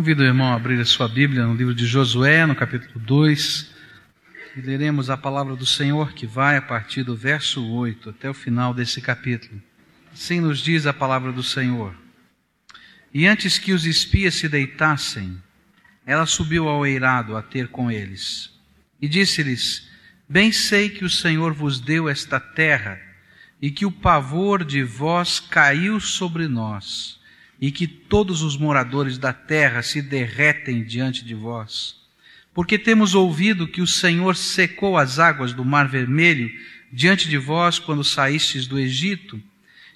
Convido o irmão a abrir a sua Bíblia no livro de Josué, no capítulo 2, e leremos a palavra do Senhor que vai a partir do verso 8 até o final desse capítulo. Assim nos diz a palavra do Senhor. E antes que os espias se deitassem, ela subiu ao eirado a ter com eles. E disse-lhes: Bem sei que o Senhor vos deu esta terra, e que o pavor de vós caiu sobre nós e que todos os moradores da terra se derretem diante de vós. Porque temos ouvido que o Senhor secou as águas do Mar Vermelho diante de vós quando saístes do Egito,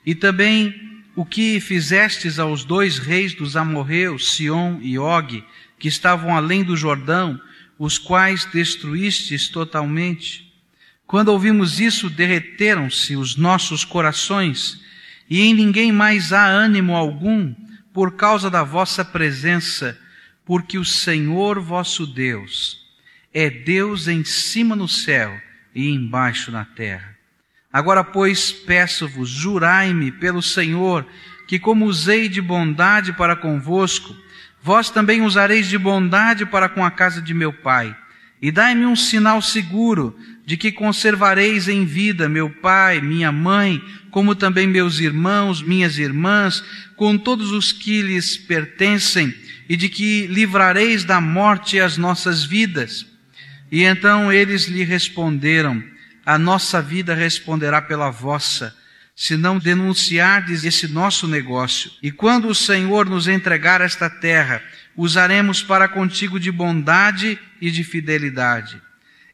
e também o que fizestes aos dois reis dos amorreus, Sion e Og, que estavam além do Jordão, os quais destruístes totalmente. Quando ouvimos isso, derreteram-se os nossos corações e em ninguém mais há ânimo algum por causa da vossa presença, porque o Senhor vosso Deus é Deus em cima no céu e embaixo na terra. Agora, pois, peço-vos, jurai-me pelo Senhor, que como usei de bondade para convosco, vós também usareis de bondade para com a casa de meu pai. E dai-me um sinal seguro de que conservareis em vida meu pai, minha mãe, como também meus irmãos, minhas irmãs, com todos os que lhes pertencem, e de que livrareis da morte as nossas vidas. E então eles lhe responderam: A nossa vida responderá pela vossa, se não denunciardes esse nosso negócio. E quando o Senhor nos entregar esta terra, usaremos para contigo de bondade e de fidelidade.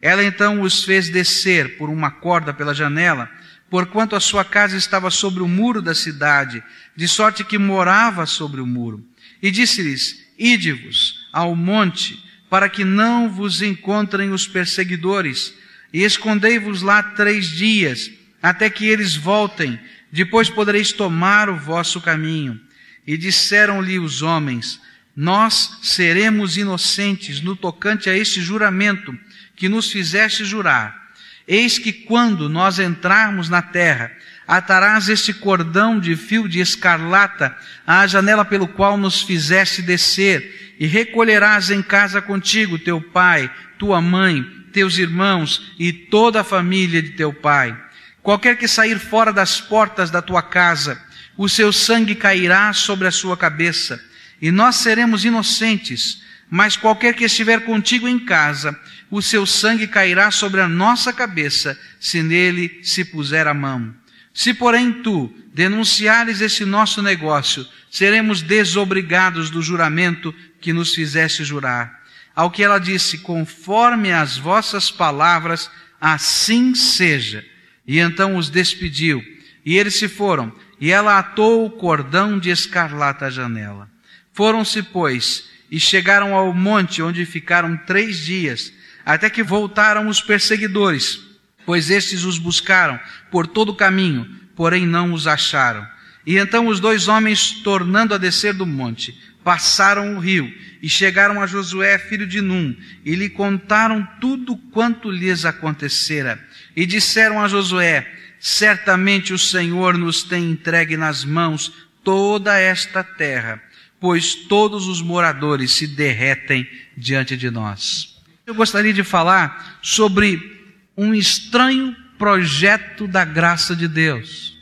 Ela então os fez descer por uma corda pela janela, porquanto a sua casa estava sobre o muro da cidade, de sorte que morava sobre o muro. E disse-lhes: Ide-vos ao monte, para que não vos encontrem os perseguidores, e escondei-vos lá três dias, até que eles voltem, depois podereis tomar o vosso caminho. E disseram-lhe os homens: Nós seremos inocentes no tocante a este juramento que nos fizeste jurar. Eis que quando nós entrarmos na terra, atarás este cordão de fio de escarlata à janela pelo qual nos fizeste descer, e recolherás em casa contigo teu pai, tua mãe, teus irmãos e toda a família de teu pai. Qualquer que sair fora das portas da tua casa, o seu sangue cairá sobre a sua cabeça, e nós seremos inocentes, mas qualquer que estiver contigo em casa, o seu sangue cairá sobre a nossa cabeça, se nele se puser a mão. Se, porém, tu denunciares esse nosso negócio, seremos desobrigados do juramento que nos fizeste jurar. Ao que ela disse, conforme as vossas palavras, assim seja. E então os despediu. E eles se foram. E ela atou o cordão de escarlata à janela. Foram-se, pois, e chegaram ao monte onde ficaram três dias, até que voltaram os perseguidores, pois estes os buscaram por todo o caminho, porém não os acharam. E então os dois homens, tornando a descer do monte, passaram o rio e chegaram a Josué, filho de Num, e lhe contaram tudo quanto lhes acontecera. E disseram a Josué: Certamente o Senhor nos tem entregue nas mãos toda esta terra pois todos os moradores se derretem diante de nós. Eu gostaria de falar sobre um estranho projeto da graça de Deus.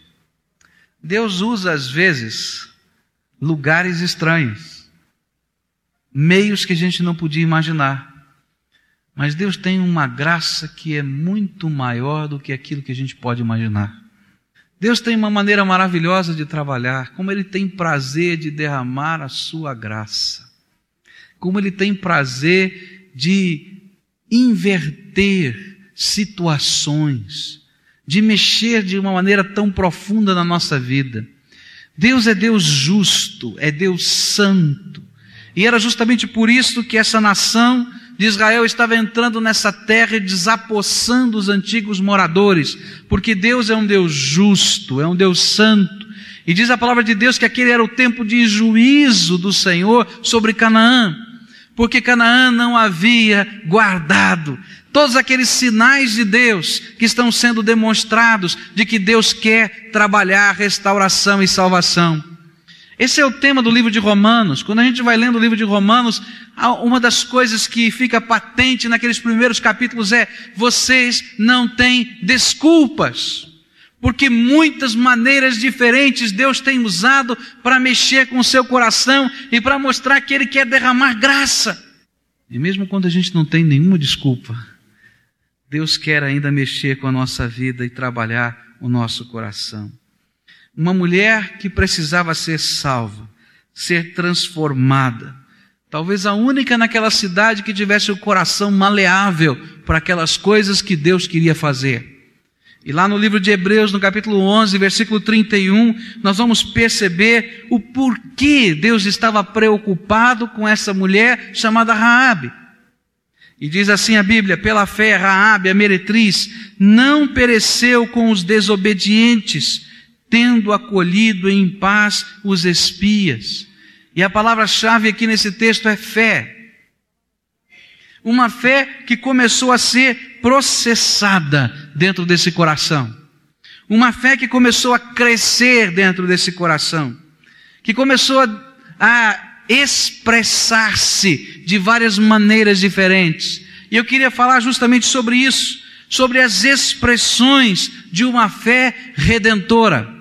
Deus usa, às vezes, lugares estranhos, meios que a gente não podia imaginar. Mas Deus tem uma graça que é muito maior do que aquilo que a gente pode imaginar. Deus tem uma maneira maravilhosa de trabalhar, como Ele tem prazer de derramar a sua graça, como Ele tem prazer de inverter situações, de mexer de uma maneira tão profunda na nossa vida. Deus é Deus justo, é Deus santo, e era justamente por isso que essa nação de Israel estava entrando nessa terra e desapossando os antigos moradores, porque Deus é um Deus justo, é um Deus santo. E diz a palavra de Deus que aquele era o tempo de juízo do Senhor sobre Canaã, porque Canaã não havia guardado todos aqueles sinais de Deus que estão sendo demonstrados de que Deus quer trabalhar restauração e salvação. Esse é o tema do livro de Romanos. Quando a gente vai lendo o livro de Romanos, uma das coisas que fica patente naqueles primeiros capítulos é: vocês não têm desculpas. Porque muitas maneiras diferentes Deus tem usado para mexer com o seu coração e para mostrar que Ele quer derramar graça. E mesmo quando a gente não tem nenhuma desculpa, Deus quer ainda mexer com a nossa vida e trabalhar o nosso coração. Uma mulher que precisava ser salva, ser transformada. Talvez a única naquela cidade que tivesse o coração maleável para aquelas coisas que Deus queria fazer. E lá no livro de Hebreus, no capítulo 11, versículo 31, nós vamos perceber o porquê Deus estava preocupado com essa mulher chamada Raabe. E diz assim a Bíblia: pela fé, Raabe, a meretriz, não pereceu com os desobedientes, tendo acolhido em paz os espias. E a palavra-chave aqui nesse texto é fé. Uma fé que começou a ser processada dentro desse coração. Uma fé que começou a crescer dentro desse coração. Que começou a, a expressar-se de várias maneiras diferentes. E eu queria falar justamente sobre isso, sobre as expressões de uma fé redentora.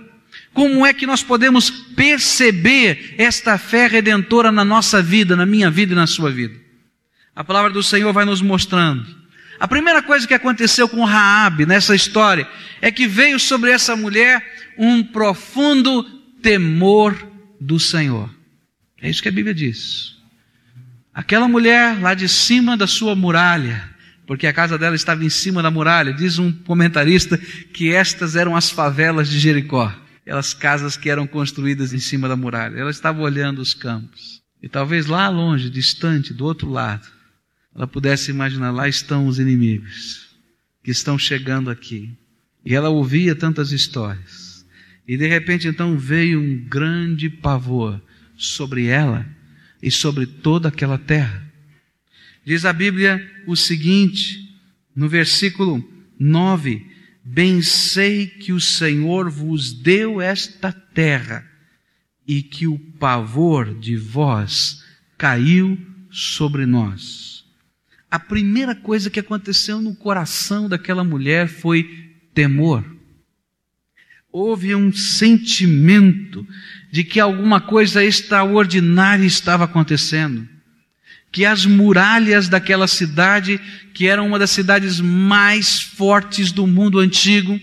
Como é que nós podemos perceber esta fé redentora na nossa vida, na minha vida e na sua vida? A palavra do Senhor vai nos mostrando. A primeira coisa que aconteceu com Raabe nessa história é que veio sobre essa mulher um profundo temor do Senhor. É isso que a Bíblia diz. Aquela mulher lá de cima da sua muralha, porque a casa dela estava em cima da muralha, diz um comentarista que estas eram as favelas de Jericó, aquelas casas que eram construídas em cima da muralha. Ela estava olhando os campos. E talvez lá longe, distante, do outro lado, ela pudesse imaginar, lá estão os inimigos que estão chegando aqui. E ela ouvia tantas histórias. E de repente então veio um grande pavor sobre ela e sobre toda aquela terra. Diz a Bíblia o seguinte, no versículo 9: Bem sei que o Senhor vos deu esta terra e que o pavor de vós caiu sobre nós a primeira coisa que aconteceu no coração daquela mulher foi temor. Houve um sentimento de que alguma coisa extraordinária estava acontecendo. Que as muralhas daquela cidade, que era uma das cidades mais fortes do mundo antigo,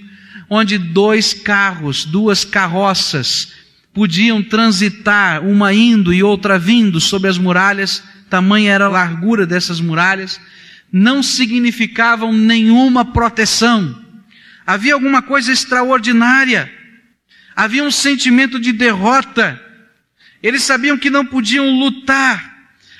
onde dois carros, duas carroças, podiam transitar, uma indo e outra vindo sobre as muralhas, tamanha era a largura dessas muralhas, não significavam nenhuma proteção. Havia alguma coisa extraordinária. Havia um sentimento de derrota. Eles sabiam que não podiam lutar.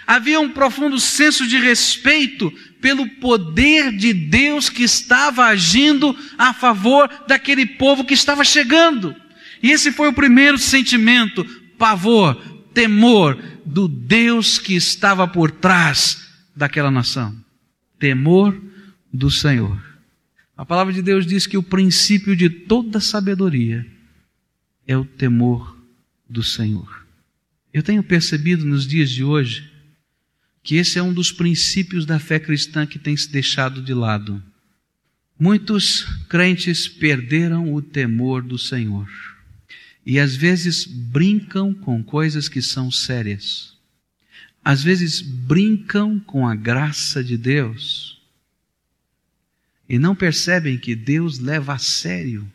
Havia um profundo senso de respeito pelo poder de Deus que estava agindo a favor daquele povo que estava chegando. E esse foi o primeiro sentimento: pavor, temor do Deus que estava por trás daquela nação. Temor do Senhor. A palavra de Deus diz que o princípio de toda sabedoria é o temor do Senhor. Eu tenho percebido nos dias de hoje que esse é um dos princípios da fé cristã que tem se deixado de lado. Muitos crentes perderam o temor do Senhor e às vezes brincam com coisas que são sérias. Às vezes brincam com a graça de Deus e não percebem que Deus leva a sério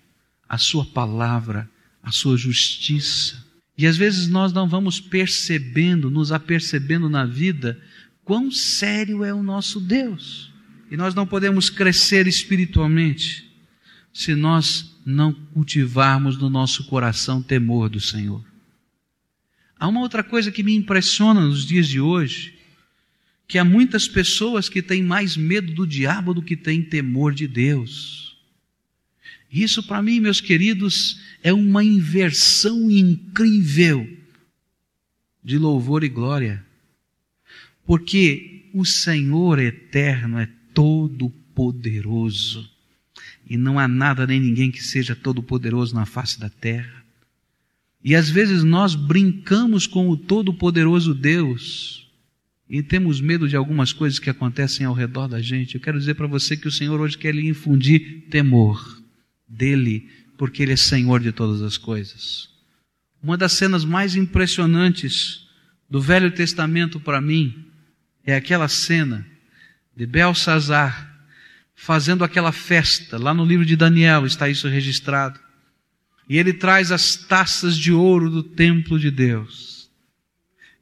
a sua palavra, a sua justiça. E às vezes nós não vamos percebendo, nos apercebendo na vida, quão sério é o nosso Deus. E nós não podemos crescer espiritualmente se nós não cultivarmos no nosso coração temor do Senhor. Há uma outra coisa que me impressiona nos dias de hoje, que há muitas pessoas que têm mais medo do diabo do que têm temor de Deus. Isso para mim, meus queridos, é uma inversão incrível de louvor e glória. Porque o Senhor eterno é todo poderoso e não há nada nem ninguém que seja todo-poderoso na face da terra. E às vezes nós brincamos com o Todo-Poderoso Deus e temos medo de algumas coisas que acontecem ao redor da gente. Eu quero dizer para você que o Senhor hoje quer lhe infundir temor dele, porque ele é Senhor de todas as coisas. Uma das cenas mais impressionantes do Velho Testamento para mim é aquela cena de Belsazar fazendo aquela festa. Lá no livro de Daniel está isso registrado. E ele traz as taças de ouro do templo de Deus.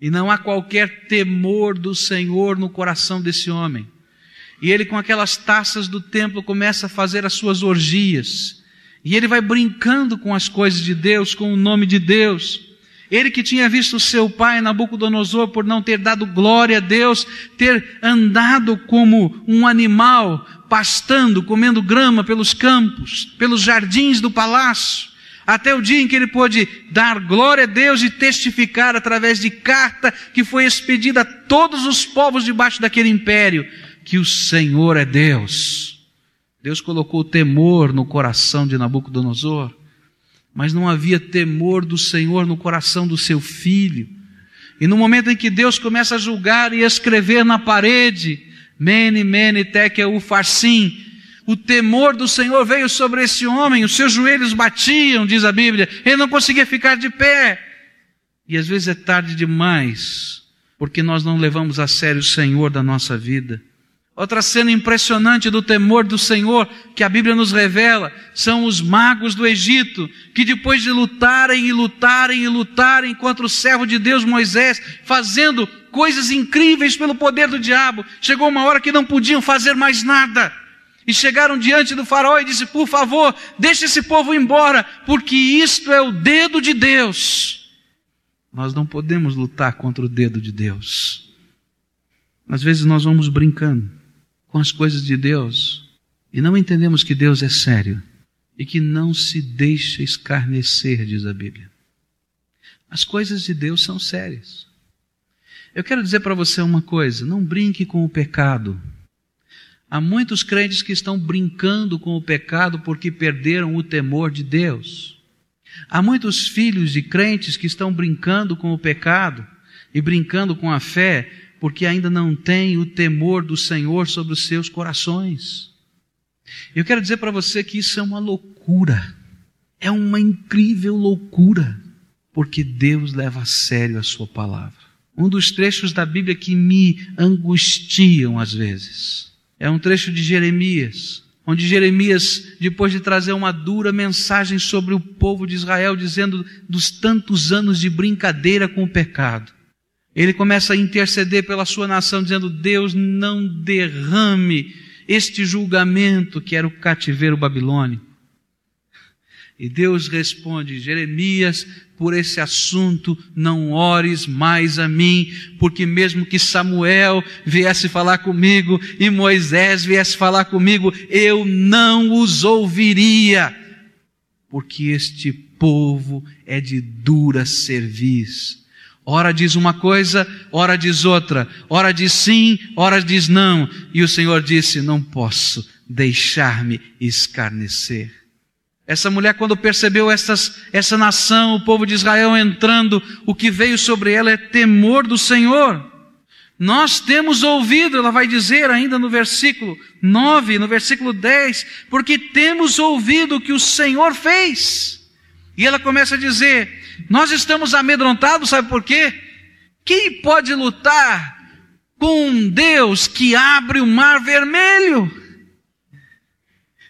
E não há qualquer temor do Senhor no coração desse homem. E ele, com aquelas taças do templo, começa a fazer as suas orgias. E ele vai brincando com as coisas de Deus, com o nome de Deus. Ele que tinha visto seu pai Nabucodonosor por não ter dado glória a Deus, ter andado como um animal, pastando, comendo grama pelos campos, pelos jardins do palácio, até o dia em que ele pôde dar glória a Deus e testificar através de carta que foi expedida a todos os povos debaixo daquele império, que o Senhor é Deus. Deus colocou temor no coração de Nabucodonosor mas não havia temor do Senhor no coração do seu filho. E no momento em que Deus começa a julgar e escrever na parede, Mene, Mene, Tekel, Farsim, o temor do Senhor veio sobre esse homem, os seus joelhos batiam, diz a Bíblia, ele não conseguia ficar de pé. E às vezes é tarde demais, porque nós não levamos a sério o Senhor da nossa vida. Outra cena impressionante do temor do Senhor que a Bíblia nos revela são os magos do Egito, que depois de lutarem e lutarem e lutarem contra o servo de Deus Moisés, fazendo coisas incríveis pelo poder do diabo, chegou uma hora que não podiam fazer mais nada. E chegaram diante do faraó e disse: Por favor, deixe esse povo embora, porque isto é o dedo de Deus. Nós não podemos lutar contra o dedo de Deus. Às vezes nós vamos brincando com as coisas de Deus e não entendemos que Deus é sério e que não se deixa escarnecer, diz a Bíblia. As coisas de Deus são sérias. Eu quero dizer para você uma coisa: não brinque com o pecado. Há muitos crentes que estão brincando com o pecado porque perderam o temor de Deus. Há muitos filhos de crentes que estão brincando com o pecado e brincando com a fé porque ainda não têm o temor do Senhor sobre os seus corações. Eu quero dizer para você que isso é uma loucura, é uma incrível loucura, porque Deus leva a sério a Sua palavra. Um dos trechos da Bíblia que me angustiam às vezes é um trecho de Jeremias, onde Jeremias, depois de trazer uma dura mensagem sobre o povo de Israel, dizendo dos tantos anos de brincadeira com o pecado, ele começa a interceder pela sua nação, dizendo: Deus não derrame este julgamento que era o cativeiro babilônico. E Deus responde: Jeremias, por esse assunto não ores mais a mim, porque mesmo que Samuel viesse falar comigo e Moisés viesse falar comigo, eu não os ouviria, porque este povo é de dura cerviz Ora diz uma coisa, ora diz outra, ora diz sim, ora diz não. E o Senhor disse: Não posso deixar-me escarnecer. Essa mulher, quando percebeu essas, essa nação, o povo de Israel entrando, o que veio sobre ela é temor do Senhor. Nós temos ouvido, ela vai dizer ainda no versículo 9, no versículo 10, porque temos ouvido o que o Senhor fez. E ela começa a dizer: nós estamos amedrontados, sabe por quê? Quem pode lutar com um Deus que abre o mar vermelho?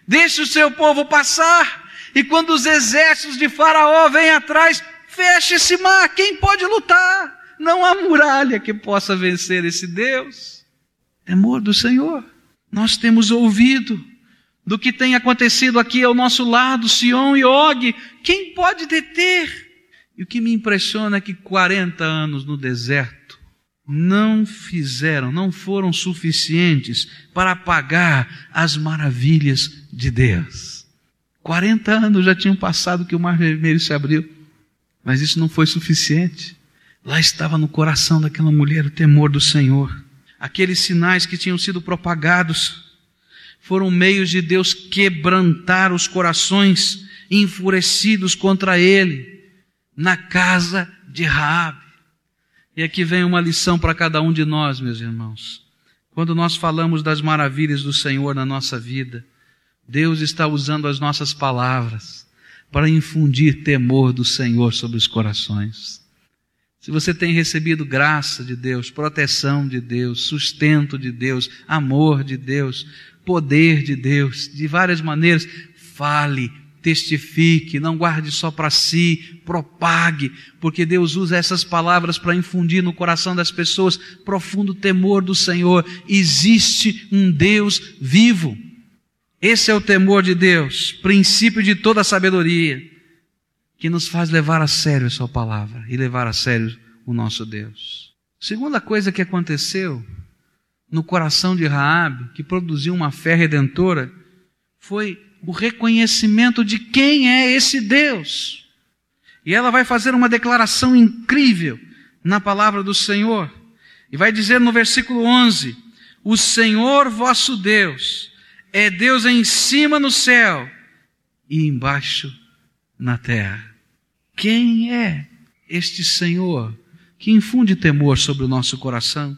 Deixe o seu povo passar, e quando os exércitos de Faraó vêm atrás, feche esse mar. Quem pode lutar? Não há muralha que possa vencer esse Deus. Temor do Senhor. Nós temos ouvido do que tem acontecido aqui ao nosso lado, Sion e Og. Quem pode deter? E o que me impressiona é que 40 anos no deserto não fizeram, não foram suficientes para apagar as maravilhas de Deus. 40 anos já tinham passado que o Mar Vermelho se abriu, mas isso não foi suficiente. Lá estava no coração daquela mulher o temor do Senhor. Aqueles sinais que tinham sido propagados foram meios de Deus quebrantar os corações enfurecidos contra Ele na casa de Raabe. E aqui vem uma lição para cada um de nós, meus irmãos. Quando nós falamos das maravilhas do Senhor na nossa vida, Deus está usando as nossas palavras para infundir temor do Senhor sobre os corações. Se você tem recebido graça de Deus, proteção de Deus, sustento de Deus, amor de Deus, poder de Deus, de várias maneiras, fale, testifique, não guarde só para si, propague, porque Deus usa essas palavras para infundir no coração das pessoas profundo temor do Senhor. Existe um Deus vivo. Esse é o temor de Deus, princípio de toda sabedoria, que nos faz levar a sério a Sua palavra e levar a sério o nosso Deus. Segunda coisa que aconteceu no coração de Raabe, que produziu uma fé redentora, foi o reconhecimento de quem é esse Deus. E ela vai fazer uma declaração incrível na palavra do Senhor. E vai dizer no versículo 11: O Senhor vosso Deus é Deus em cima no céu e embaixo na terra. Quem é este Senhor que infunde temor sobre o nosso coração?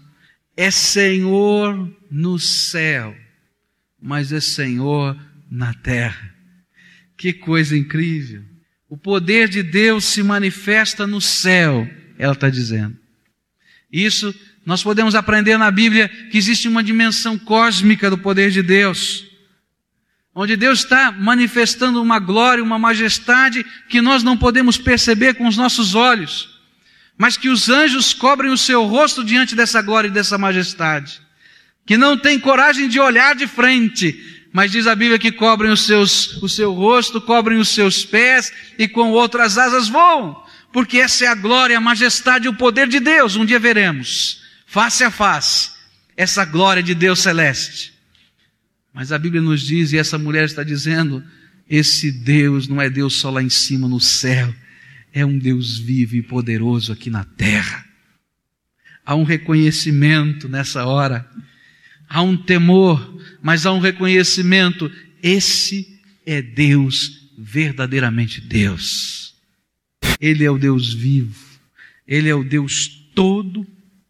É Senhor no céu, mas é Senhor na terra. Que coisa incrível! O poder de Deus se manifesta no céu, ela está dizendo. Isso nós podemos aprender na Bíblia que existe uma dimensão cósmica do poder de Deus onde Deus está manifestando uma glória, uma majestade que nós não podemos perceber com os nossos olhos, mas que os anjos cobrem o seu rosto diante dessa glória e dessa majestade, que não tem coragem de olhar de frente, mas diz a Bíblia que cobrem os seus, o seu rosto, cobrem os seus pés e com outras asas voam, porque essa é a glória, a majestade e o poder de Deus. Um dia veremos, face a face, essa glória de Deus celeste. Mas a Bíblia nos diz, e essa mulher está dizendo, esse Deus não é Deus só lá em cima no céu, é um Deus vivo e poderoso aqui na terra. Há um reconhecimento nessa hora, há um temor, mas há um reconhecimento. Esse é Deus, verdadeiramente Deus. Ele é o Deus vivo, Ele é o Deus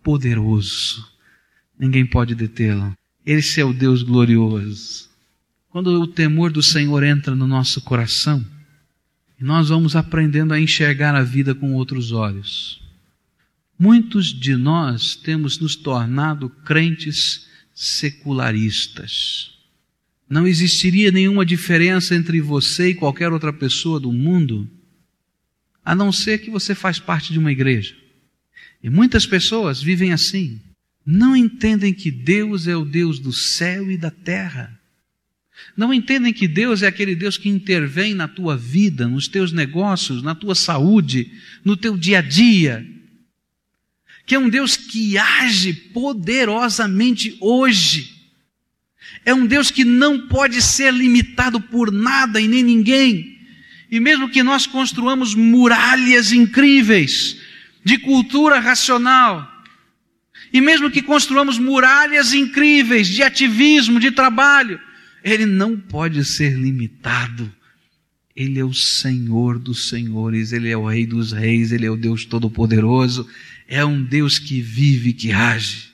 todo-poderoso. Ninguém pode detê-lo. Esse é o Deus glorioso. Quando o temor do Senhor entra no nosso coração, nós vamos aprendendo a enxergar a vida com outros olhos. Muitos de nós temos nos tornado crentes secularistas. Não existiria nenhuma diferença entre você e qualquer outra pessoa do mundo, a não ser que você faz parte de uma igreja. E muitas pessoas vivem assim não entendem que Deus é o Deus do céu e da terra. Não entendem que Deus é aquele Deus que intervém na tua vida, nos teus negócios, na tua saúde, no teu dia a dia. Que é um Deus que age poderosamente hoje. É um Deus que não pode ser limitado por nada e nem ninguém. E mesmo que nós construamos muralhas incríveis de cultura racional, e mesmo que construamos muralhas incríveis de ativismo, de trabalho, ele não pode ser limitado. Ele é o Senhor dos senhores, ele é o Rei dos reis, ele é o Deus Todo-Poderoso, é um Deus que vive, que age.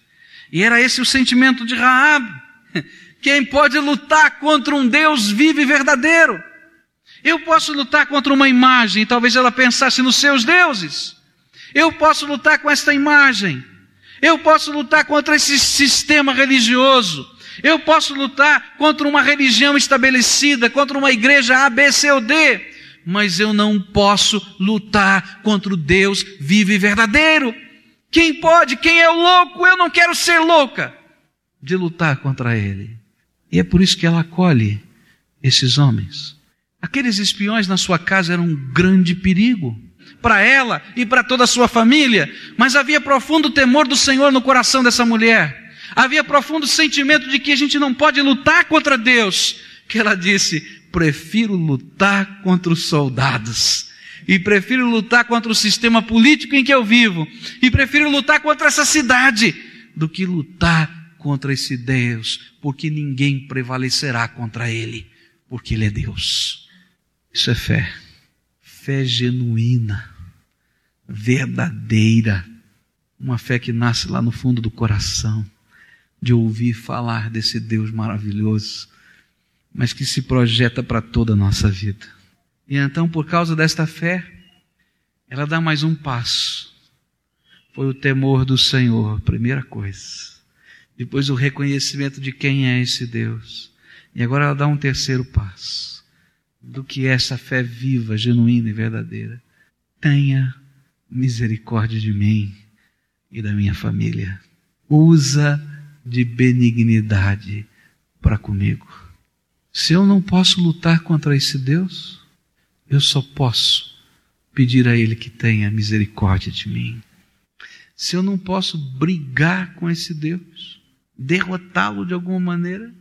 E era esse o sentimento de Raab. Quem pode lutar contra um Deus vivo e verdadeiro? Eu posso lutar contra uma imagem, talvez ela pensasse nos seus deuses. Eu posso lutar com esta imagem. Eu posso lutar contra esse sistema religioso. Eu posso lutar contra uma religião estabelecida, contra uma igreja A, B, C ou D. Mas eu não posso lutar contra o Deus vivo e verdadeiro. Quem pode? Quem é o louco? Eu não quero ser louca de lutar contra ele. E é por isso que ela acolhe esses homens. Aqueles espiões na sua casa eram um grande perigo para ela e para toda a sua família, mas havia profundo temor do Senhor no coração dessa mulher. Havia profundo sentimento de que a gente não pode lutar contra Deus, que ela disse: "Prefiro lutar contra os soldados." E prefiro lutar contra o sistema político em que eu vivo. E prefiro lutar contra essa cidade do que lutar contra esse Deus, porque ninguém prevalecerá contra ele, porque ele é Deus. Isso é fé. Fé genuína verdadeira, uma fé que nasce lá no fundo do coração, de ouvir falar desse Deus maravilhoso, mas que se projeta para toda a nossa vida. E então, por causa desta fé, ela dá mais um passo. Foi o temor do Senhor, primeira coisa. Depois o reconhecimento de quem é esse Deus. E agora ela dá um terceiro passo. Do que é essa fé viva, genuína e verdadeira. Tenha misericórdia de mim e da minha família. Usa de benignidade para comigo. Se eu não posso lutar contra esse Deus, eu só posso pedir a Ele que tenha misericórdia de mim. Se eu não posso brigar com esse Deus, derrotá-lo de alguma maneira,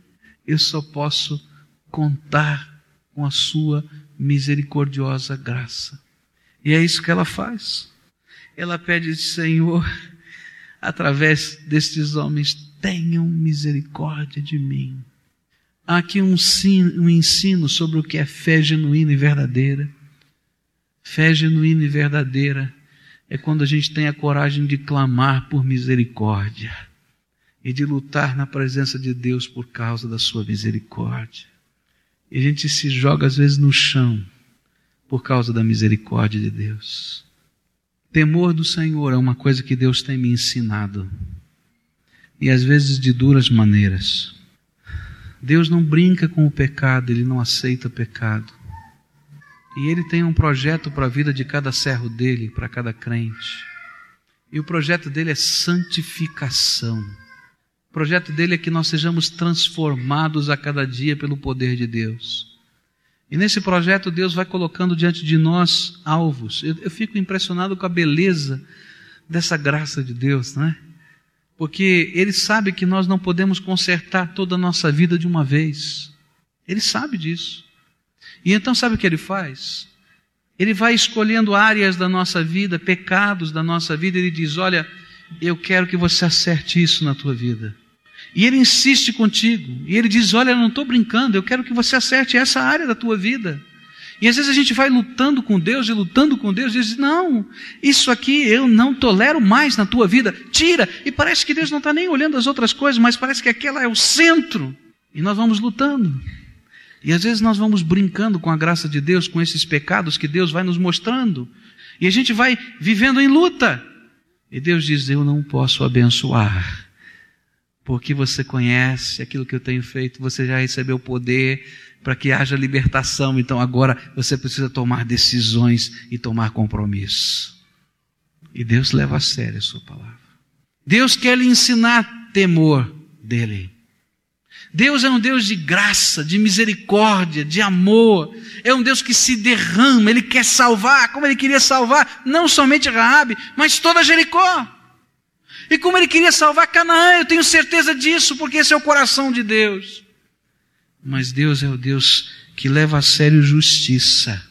eu só posso contar com a Sua misericordiosa graça. E é isso que ela faz. Ela pede, Senhor, através destes homens, tenham misericórdia de mim. Há aqui um, um ensino sobre o que é fé genuína e verdadeira. Fé genuína e verdadeira é quando a gente tem a coragem de clamar por misericórdia e de lutar na presença de Deus por causa da sua misericórdia. E a gente se joga às vezes no chão por causa da misericórdia de Deus. Temor do Senhor é uma coisa que Deus tem me ensinado. E às vezes de duras maneiras. Deus não brinca com o pecado, ele não aceita pecado. E ele tem um projeto para a vida de cada servo dele, para cada crente. E o projeto dele é santificação. O projeto dele é que nós sejamos transformados a cada dia pelo poder de Deus. E nesse projeto Deus vai colocando diante de nós alvos. Eu, eu fico impressionado com a beleza dessa graça de Deus, não é? Porque Ele sabe que nós não podemos consertar toda a nossa vida de uma vez. Ele sabe disso. E então sabe o que Ele faz? Ele vai escolhendo áreas da nossa vida, pecados da nossa vida, Ele diz: Olha, eu quero que você acerte isso na tua vida. E ele insiste contigo. E ele diz: Olha, eu não estou brincando, eu quero que você acerte essa área da tua vida. E às vezes a gente vai lutando com Deus e lutando com Deus e diz: Não, isso aqui eu não tolero mais na tua vida, tira. E parece que Deus não está nem olhando as outras coisas, mas parece que aquela é o centro. E nós vamos lutando. E às vezes nós vamos brincando com a graça de Deus, com esses pecados que Deus vai nos mostrando. E a gente vai vivendo em luta. E Deus diz: Eu não posso abençoar porque você conhece aquilo que eu tenho feito, você já recebeu poder para que haja libertação, então agora você precisa tomar decisões e tomar compromisso. E Deus leva a sério a sua palavra. Deus quer lhe ensinar temor dele. Deus é um Deus de graça, de misericórdia, de amor. É um Deus que se derrama, ele quer salvar, como ele queria salvar não somente Raabe, mas toda Jericó. E como ele queria salvar Canaã, eu tenho certeza disso, porque esse é o coração de Deus. Mas Deus é o Deus que leva a sério justiça.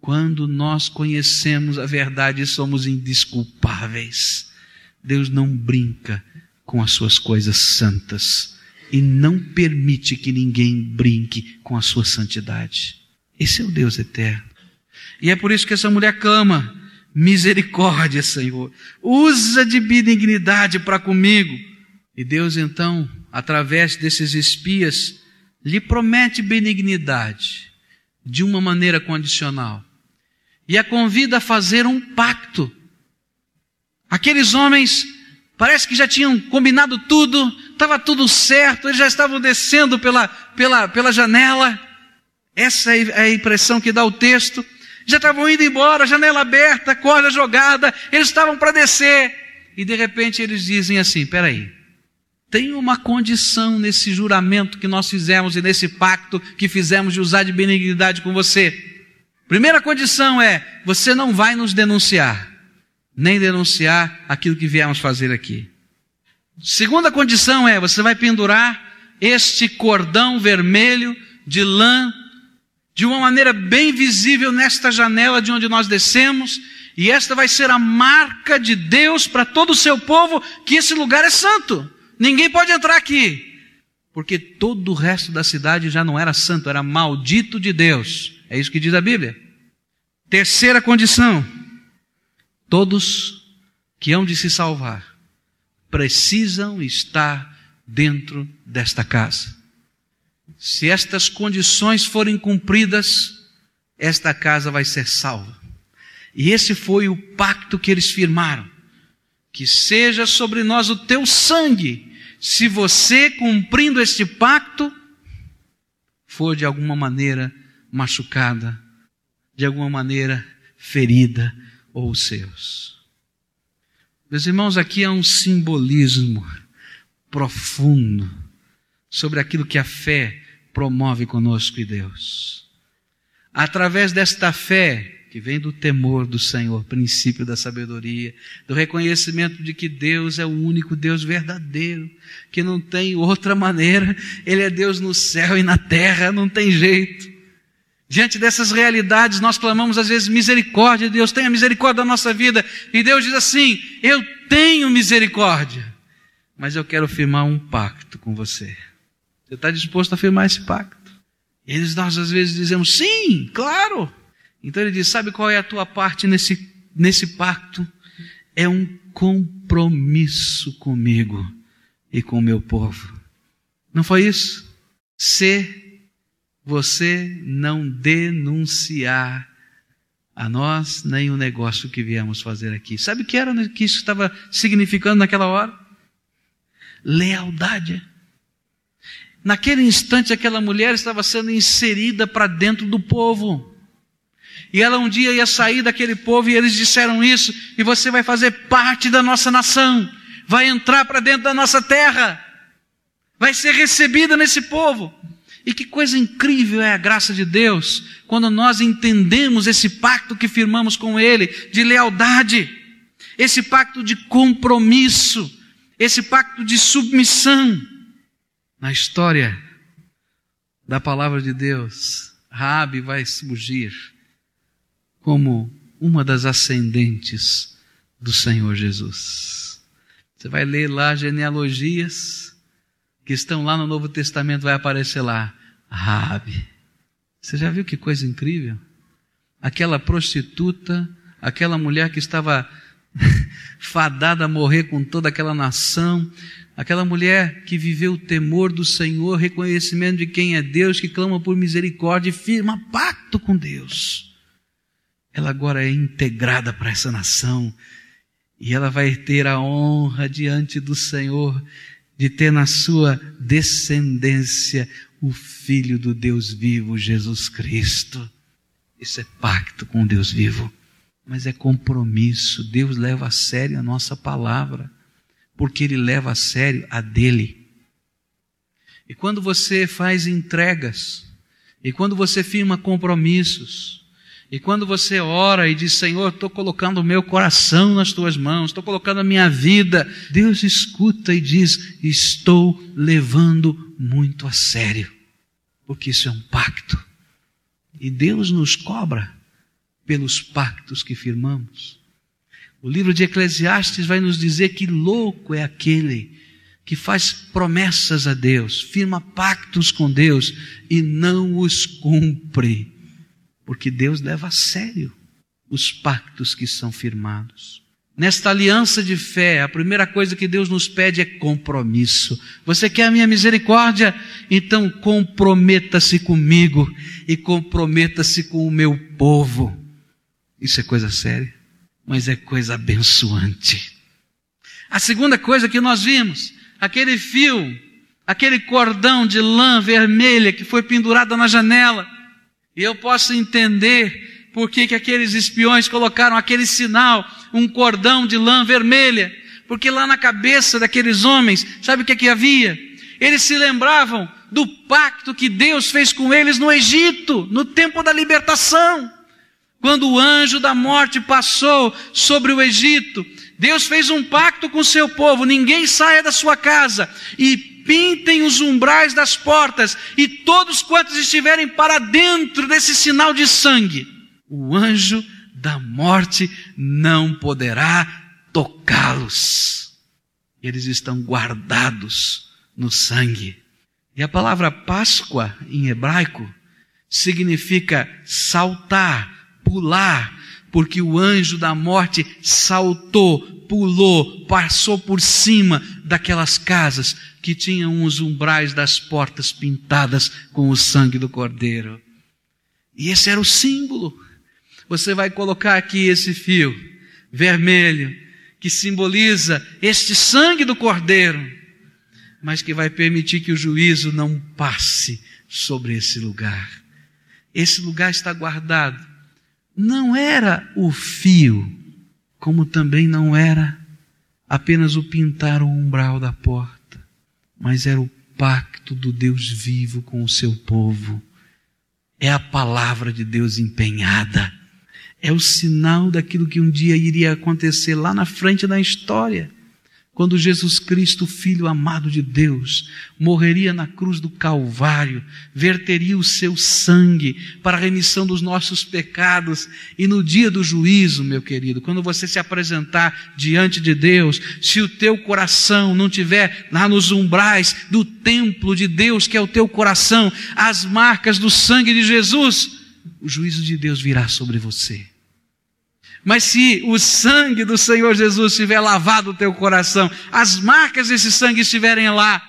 Quando nós conhecemos a verdade e somos indisculpáveis, Deus não brinca com as suas coisas santas e não permite que ninguém brinque com a sua santidade. Esse é o Deus eterno. E é por isso que essa mulher clama: misericórdia, Senhor. Usa de benignidade para comigo. E Deus então, através desses espias, lhe promete benignidade de uma maneira condicional. E a convida a fazer um pacto. Aqueles homens parece que já tinham combinado tudo, estava tudo certo, eles já estavam descendo pela, pela, pela janela. Essa é a impressão que dá o texto já estavam indo embora, janela aberta, corda jogada, eles estavam para descer. E de repente eles dizem assim: peraí, tem uma condição nesse juramento que nós fizemos e nesse pacto que fizemos de usar de benignidade com você. Primeira condição é: você não vai nos denunciar, nem denunciar aquilo que viemos fazer aqui. Segunda condição é: você vai pendurar este cordão vermelho de lã de uma maneira bem visível nesta janela de onde nós descemos, e esta vai ser a marca de Deus para todo o seu povo que esse lugar é santo. Ninguém pode entrar aqui, porque todo o resto da cidade já não era santo, era maldito de Deus. É isso que diz a Bíblia. Terceira condição: Todos que hão de se salvar precisam estar dentro desta casa. Se estas condições forem cumpridas, esta casa vai ser salva. E esse foi o pacto que eles firmaram. Que seja sobre nós o teu sangue, se você, cumprindo este pacto, for de alguma maneira machucada, de alguma maneira ferida, ou os seus. Meus irmãos, aqui há um simbolismo profundo sobre aquilo que a fé promove conosco e Deus. Através desta fé, que vem do temor do Senhor, princípio da sabedoria, do reconhecimento de que Deus é o único Deus verdadeiro, que não tem outra maneira, Ele é Deus no céu e na terra, não tem jeito. Diante dessas realidades, nós clamamos às vezes misericórdia, Deus tenha misericórdia da nossa vida, e Deus diz assim: Eu tenho misericórdia, mas eu quero firmar um pacto com você. Você está disposto a firmar esse pacto? E eles, nós às vezes dizemos, sim, claro. Então ele diz: Sabe qual é a tua parte nesse, nesse pacto? É um compromisso comigo e com o meu povo. Não foi isso? Se você não denunciar a nós nem o negócio que viemos fazer aqui. Sabe o que era que isso estava significando naquela hora? Lealdade. Naquele instante, aquela mulher estava sendo inserida para dentro do povo. E ela um dia ia sair daquele povo e eles disseram isso, e você vai fazer parte da nossa nação, vai entrar para dentro da nossa terra, vai ser recebida nesse povo. E que coisa incrível é a graça de Deus, quando nós entendemos esse pacto que firmamos com Ele, de lealdade, esse pacto de compromisso, esse pacto de submissão. Na história da palavra de Deus, Raabe vai surgir como uma das ascendentes do Senhor Jesus. Você vai ler lá genealogias que estão lá no Novo Testamento, vai aparecer lá, Raabe. Você já viu que coisa incrível? Aquela prostituta, aquela mulher que estava fadada a morrer com toda aquela nação, aquela mulher que viveu o temor do Senhor, reconhecimento de quem é Deus, que clama por misericórdia e firma pacto com Deus ela agora é integrada para essa nação e ela vai ter a honra diante do Senhor de ter na sua descendência o Filho do Deus vivo, Jesus Cristo. Isso é pacto com Deus vivo, mas é compromisso. Deus leva a sério a nossa palavra, porque Ele leva a sério a dele. E quando você faz entregas, e quando você firma compromissos, e quando você ora e diz, Senhor, estou colocando o meu coração nas tuas mãos, estou colocando a minha vida, Deus escuta e diz, estou levando muito a sério, porque isso é um pacto. E Deus nos cobra pelos pactos que firmamos. O livro de Eclesiastes vai nos dizer que louco é aquele que faz promessas a Deus, firma pactos com Deus e não os cumpre porque Deus leva a sério os pactos que são firmados. Nesta aliança de fé, a primeira coisa que Deus nos pede é compromisso. Você quer a minha misericórdia? Então comprometa-se comigo e comprometa-se com o meu povo. Isso é coisa séria, mas é coisa abençoante. A segunda coisa que nós vimos, aquele fio, aquele cordão de lã vermelha que foi pendurado na janela, e eu posso entender por que, que aqueles espiões colocaram aquele sinal, um cordão de lã vermelha. Porque lá na cabeça daqueles homens, sabe o que, que havia? Eles se lembravam do pacto que Deus fez com eles no Egito, no tempo da libertação. Quando o anjo da morte passou sobre o Egito, Deus fez um pacto com seu povo: ninguém saia da sua casa e pintem os umbrais das portas, e todos quantos estiverem para dentro desse sinal de sangue, o anjo da morte não poderá tocá-los. Eles estão guardados no sangue. E a palavra Páscoa em hebraico significa saltar, pular, porque o anjo da morte saltou, pulou, passou por cima daquelas casas que tinham os umbrais das portas pintadas com o sangue do cordeiro. E esse era o símbolo. Você vai colocar aqui esse fio vermelho que simboliza este sangue do cordeiro, mas que vai permitir que o juízo não passe sobre esse lugar. Esse lugar está guardado não era o fio, como também não era apenas o pintar o umbral da porta, mas era o pacto do Deus vivo com o seu povo. É a palavra de Deus empenhada. É o sinal daquilo que um dia iria acontecer lá na frente da história quando Jesus Cristo, Filho amado de Deus, morreria na cruz do Calvário, verteria o seu sangue para a remissão dos nossos pecados, e no dia do juízo, meu querido, quando você se apresentar diante de Deus, se o teu coração não tiver lá nos umbrais do templo de Deus, que é o teu coração, as marcas do sangue de Jesus, o juízo de Deus virá sobre você. Mas se o sangue do Senhor Jesus estiver lavado o teu coração, as marcas desse sangue estiverem lá,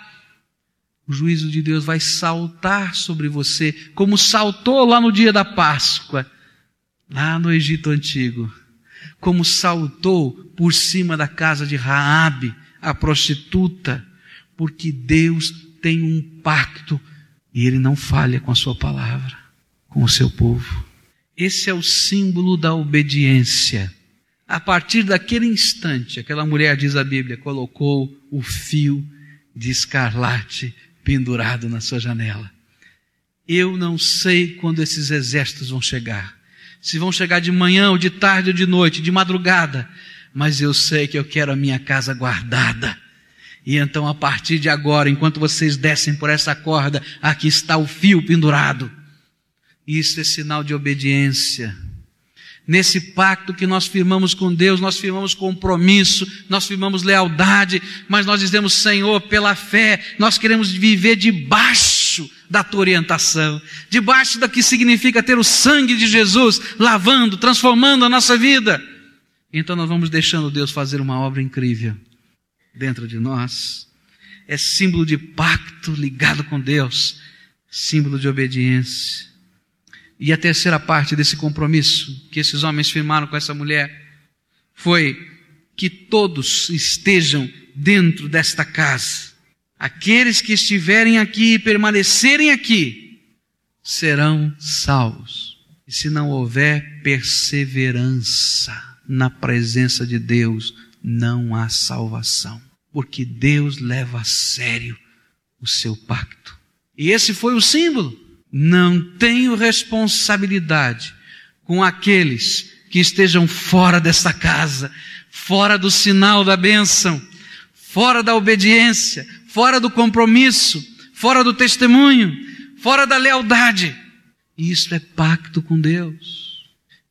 o juízo de Deus vai saltar sobre você, como saltou lá no dia da Páscoa, lá no Egito antigo, como saltou por cima da casa de Raabe, a prostituta, porque Deus tem um pacto e ele não falha com a sua palavra, com o seu povo. Esse é o símbolo da obediência. A partir daquele instante, aquela mulher, diz a Bíblia, colocou o fio de escarlate pendurado na sua janela. Eu não sei quando esses exércitos vão chegar. Se vão chegar de manhã, ou de tarde, ou de noite, de madrugada. Mas eu sei que eu quero a minha casa guardada. E então, a partir de agora, enquanto vocês descem por essa corda, aqui está o fio pendurado. Isso é sinal de obediência. Nesse pacto que nós firmamos com Deus, nós firmamos compromisso, nós firmamos lealdade, mas nós dizemos, Senhor, pela fé, nós queremos viver debaixo da tua orientação, debaixo da que significa ter o sangue de Jesus lavando, transformando a nossa vida. Então nós vamos deixando Deus fazer uma obra incrível dentro de nós. É símbolo de pacto ligado com Deus, símbolo de obediência. E a terceira parte desse compromisso que esses homens firmaram com essa mulher foi que todos estejam dentro desta casa. Aqueles que estiverem aqui e permanecerem aqui serão salvos. E se não houver perseverança na presença de Deus, não há salvação. Porque Deus leva a sério o seu pacto. E esse foi o símbolo não tenho responsabilidade com aqueles que estejam fora desta casa, fora do sinal da bênção, fora da obediência, fora do compromisso, fora do testemunho, fora da lealdade. Isso é pacto com Deus.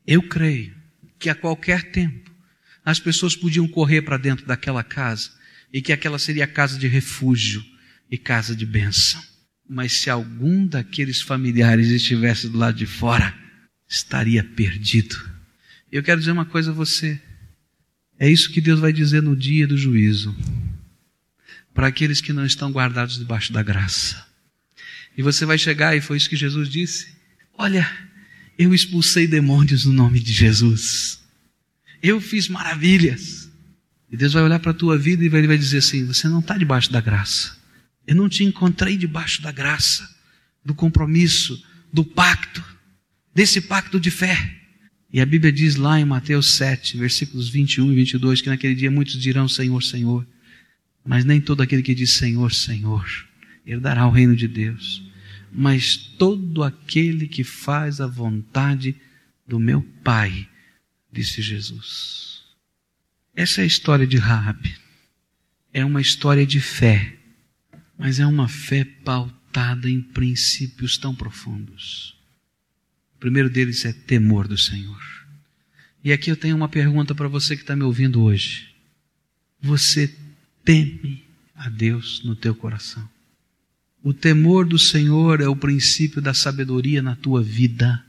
Eu creio que a qualquer tempo as pessoas podiam correr para dentro daquela casa e que aquela seria a casa de refúgio e casa de bênção. Mas se algum daqueles familiares estivesse do lado de fora, estaria perdido. Eu quero dizer uma coisa a você. É isso que Deus vai dizer no dia do juízo. Para aqueles que não estão guardados debaixo da graça. E você vai chegar, e foi isso que Jesus disse: Olha, eu expulsei demônios no nome de Jesus. Eu fiz maravilhas. E Deus vai olhar para a tua vida e vai dizer assim: Você não está debaixo da graça. Eu não te encontrei debaixo da graça, do compromisso, do pacto, desse pacto de fé. E a Bíblia diz lá em Mateus 7, versículos 21 e 22, que naquele dia muitos dirão Senhor, Senhor, mas nem todo aquele que diz Senhor, Senhor, herdará o reino de Deus, mas todo aquele que faz a vontade do meu Pai, disse Jesus. Essa é a história de Raabe. É uma história de fé mas é uma fé pautada em princípios tão profundos. O primeiro deles é temor do Senhor. E aqui eu tenho uma pergunta para você que está me ouvindo hoje. Você teme a Deus no teu coração? O temor do Senhor é o princípio da sabedoria na tua vida?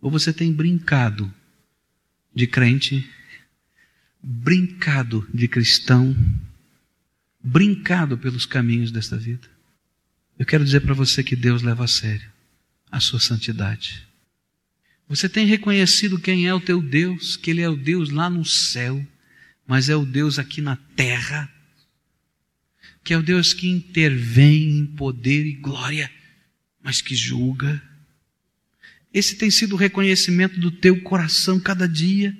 Ou você tem brincado de crente, brincado de cristão, brincado pelos caminhos desta vida. Eu quero dizer para você que Deus leva a sério a sua santidade. Você tem reconhecido quem é o teu Deus, que Ele é o Deus lá no céu, mas é o Deus aqui na terra, que é o Deus que intervém em poder e glória, mas que julga. Esse tem sido o reconhecimento do teu coração cada dia,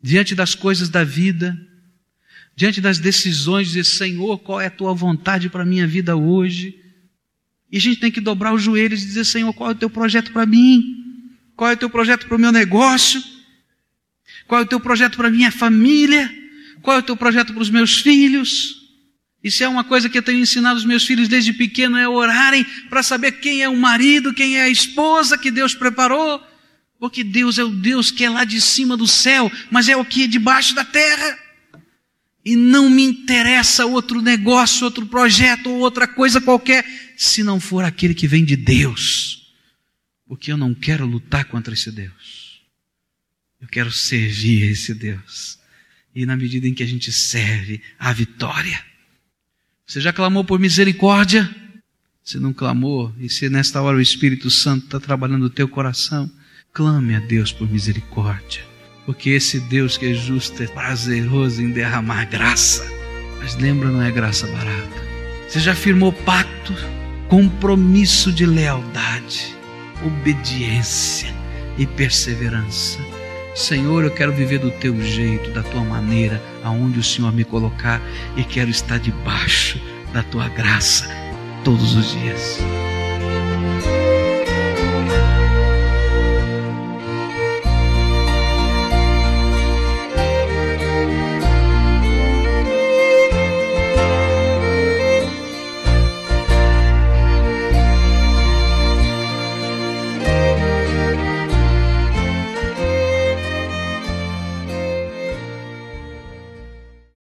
diante das coisas da vida, diante das decisões, dizer: Senhor, qual é a tua vontade para a minha vida hoje? E a gente tem que dobrar os joelhos e dizer: Senhor, qual é o teu projeto para mim? Qual é o teu projeto para o meu negócio? Qual é o teu projeto para a minha família? Qual é o teu projeto para os meus filhos? Isso é uma coisa que eu tenho ensinado os meus filhos desde pequeno, é orarem para saber quem é o marido, quem é a esposa que Deus preparou. Porque Deus é o Deus que é lá de cima do céu, mas é o que é debaixo da terra. E não me interessa outro negócio, outro projeto ou outra coisa qualquer, se não for aquele que vem de Deus porque eu não quero lutar contra esse Deus. Eu quero servir esse Deus. E na medida em que a gente serve, a vitória. Você já clamou por misericórdia? Se não clamou, e se nesta hora o Espírito Santo está trabalhando no teu coração, clame a Deus por misericórdia. Porque esse Deus que é justo é prazeroso em derramar graça. Mas lembra, não é graça barata. Você já firmou pacto, compromisso de lealdade obediência e perseverança. Senhor, eu quero viver do teu jeito, da tua maneira, aonde o Senhor me colocar e quero estar debaixo da tua graça todos os dias.